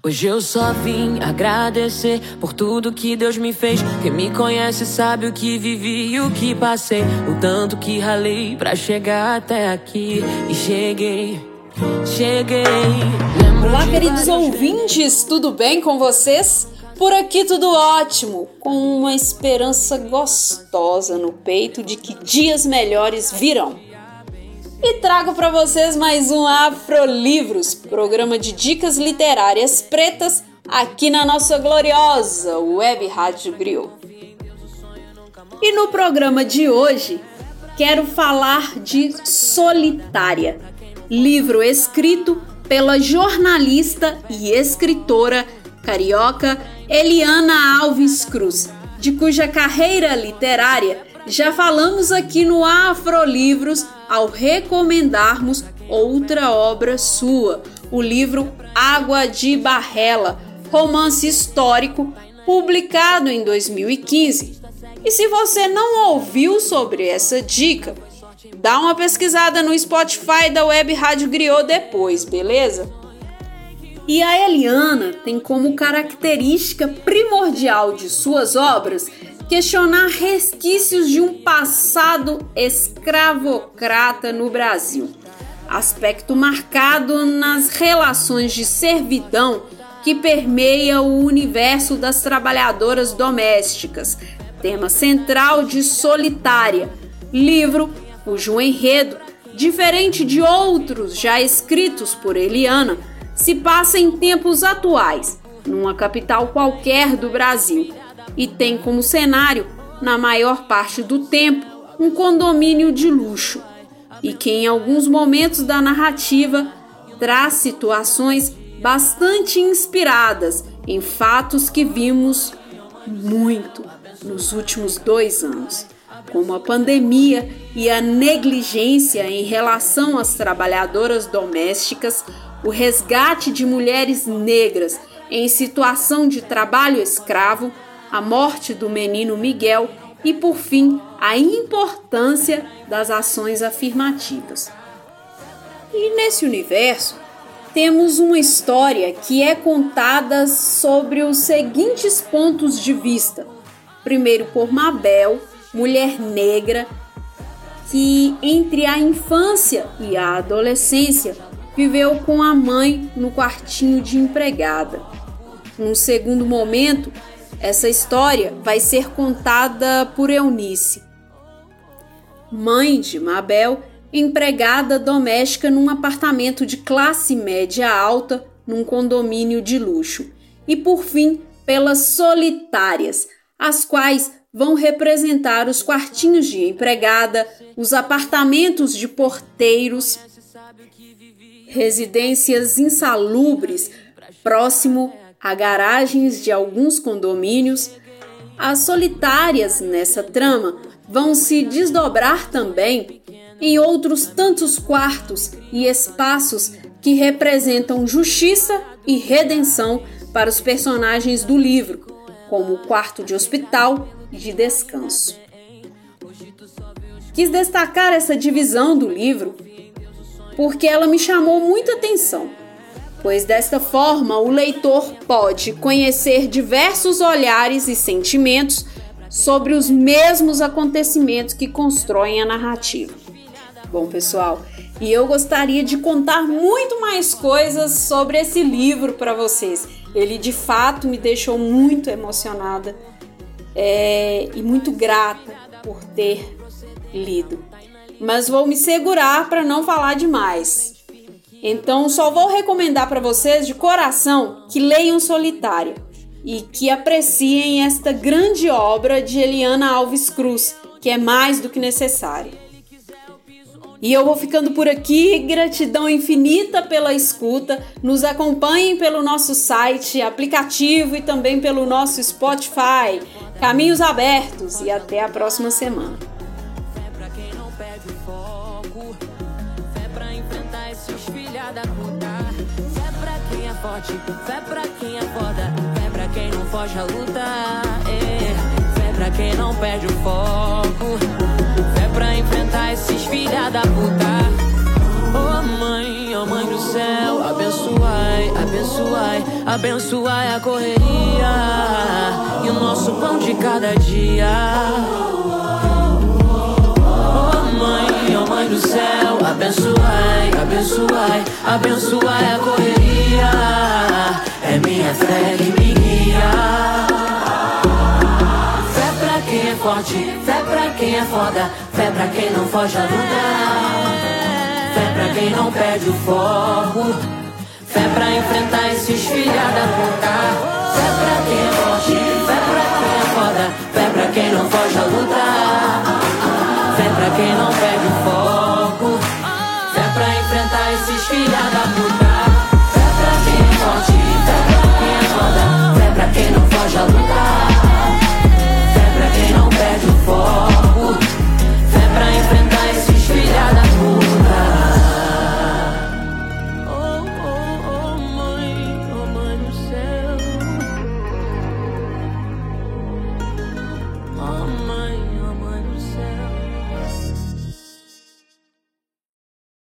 Hoje eu só vim agradecer por tudo que Deus me fez. Quem me conhece sabe o que vivi e o que passei. O tanto que ralei pra chegar até aqui. E cheguei, cheguei. Lembro Olá, queridos ouvintes, tudo bem com vocês? Por aqui tudo ótimo, com uma esperança gostosa no peito de que dias melhores virão e trago para vocês mais um Afrolivros, programa de dicas literárias pretas aqui na nossa gloriosa Web Rádio Griot. E no programa de hoje quero falar de Solitária, livro escrito pela jornalista e escritora carioca Eliana Alves Cruz, de cuja carreira literária já falamos aqui no Afrolivros ao recomendarmos outra obra sua, o livro Água de Barrela, romance histórico publicado em 2015. E se você não ouviu sobre essa dica, dá uma pesquisada no Spotify da Web Rádio Griot depois, beleza? E a Eliana tem como característica primordial de suas obras questionar resquícios de um passado escravocrata no Brasil, aspecto marcado nas relações de servidão que permeia o universo das trabalhadoras domésticas, tema central de Solitária, livro cujo enredo, diferente de outros já escritos por Eliana, se passa em tempos atuais, numa capital qualquer do Brasil e tem como cenário, na maior parte do tempo, um condomínio de luxo, e que em alguns momentos da narrativa traz situações bastante inspiradas em fatos que vimos muito nos últimos dois anos, como a pandemia e a negligência em relação às trabalhadoras domésticas, o resgate de mulheres negras em situação de trabalho escravo a morte do menino Miguel e, por fim, a importância das ações afirmativas. E nesse universo, temos uma história que é contada sobre os seguintes pontos de vista. Primeiro, por Mabel, mulher negra, que entre a infância e a adolescência viveu com a mãe no quartinho de empregada. Num segundo momento, essa história vai ser contada por Eunice, mãe de Mabel, empregada doméstica num apartamento de classe média alta num condomínio de luxo. E por fim, pelas solitárias, as quais vão representar os quartinhos de empregada, os apartamentos de porteiros, residências insalubres próximo a garagens de alguns condomínios, as solitárias nessa trama vão se desdobrar também em outros tantos quartos e espaços que representam justiça e redenção para os personagens do livro, como o quarto de hospital e de descanso. Quis destacar essa divisão do livro porque ela me chamou muita atenção pois desta forma o leitor pode conhecer diversos olhares e sentimentos sobre os mesmos acontecimentos que constroem a narrativa. Bom, pessoal, e eu gostaria de contar muito mais coisas sobre esse livro para vocês. Ele de fato me deixou muito emocionada é, e muito grata por ter lido. Mas vou me segurar para não falar demais. Então, só vou recomendar para vocês de coração que leiam Solitária e que apreciem esta grande obra de Eliana Alves Cruz, que é mais do que necessária. E eu vou ficando por aqui. Gratidão infinita pela escuta. Nos acompanhem pelo nosso site, aplicativo e também pelo nosso Spotify. Caminhos abertos e até a próxima semana. Da puta. Fé pra quem é forte, fé pra quem é foda, fé pra quem não foge a luta. É. Fé pra quem não perde o foco, fé pra enfrentar esses filha da puta. Oh mãe, oh mãe do céu, abençoai, abençoai Abençoar é a correria e o nosso pão de cada dia. Abençoai, abençoai, abençoai a correria. É minha fé que me guia. Fé pra quem é forte, fé pra quem é foda, fé pra quem não foge a lutar. Fé pra quem não perde o foco. Fé pra enfrentar esses filha da puta. Fé pra quem é forte, fé pra quem é foda. Fé pra quem não foge a lutar. Fé pra quem não perde filha da puta. Fé pra quem é pode, fé pra quem acorda, fé pra quem não foge a luta.